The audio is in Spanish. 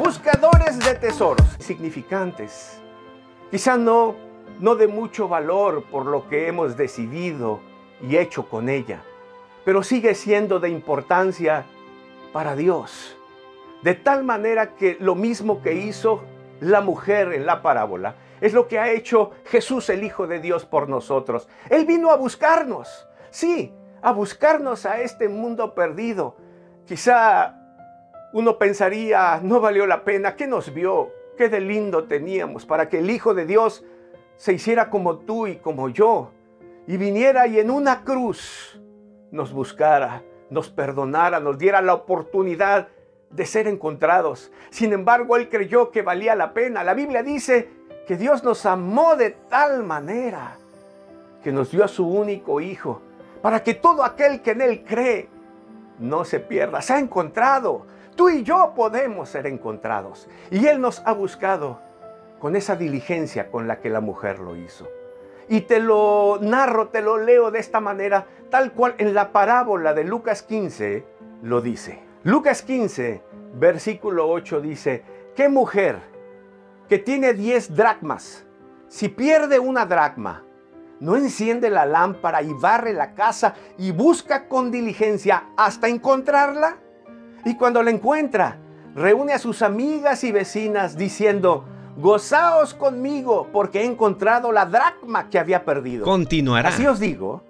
buscadores de tesoros significantes. Quizá no, no de mucho valor por lo que hemos decidido y hecho con ella, pero sigue siendo de importancia para Dios. De tal manera que lo mismo que hizo la mujer en la parábola es lo que ha hecho Jesús el Hijo de Dios por nosotros. Él vino a buscarnos, sí, a buscarnos a este mundo perdido. Quizá uno pensaría, no valió la pena, ¿qué nos vio? ¿Qué de lindo teníamos para que el Hijo de Dios se hiciera como tú y como yo y viniera y en una cruz nos buscara, nos perdonara, nos diera la oportunidad de ser encontrados. Sin embargo, Él creyó que valía la pena. La Biblia dice que Dios nos amó de tal manera que nos dio a su único Hijo, para que todo aquel que en Él cree no se pierda. Se ha encontrado. Tú y yo podemos ser encontrados. Y Él nos ha buscado con esa diligencia con la que la mujer lo hizo. Y te lo narro, te lo leo de esta manera, tal cual en la parábola de Lucas 15 lo dice. Lucas 15, versículo 8 dice, ¿qué mujer que tiene 10 dracmas, si pierde una dracma, no enciende la lámpara y barre la casa y busca con diligencia hasta encontrarla? Y cuando la encuentra, reúne a sus amigas y vecinas diciendo, gozaos conmigo porque he encontrado la dracma que había perdido. Continuará. Así os digo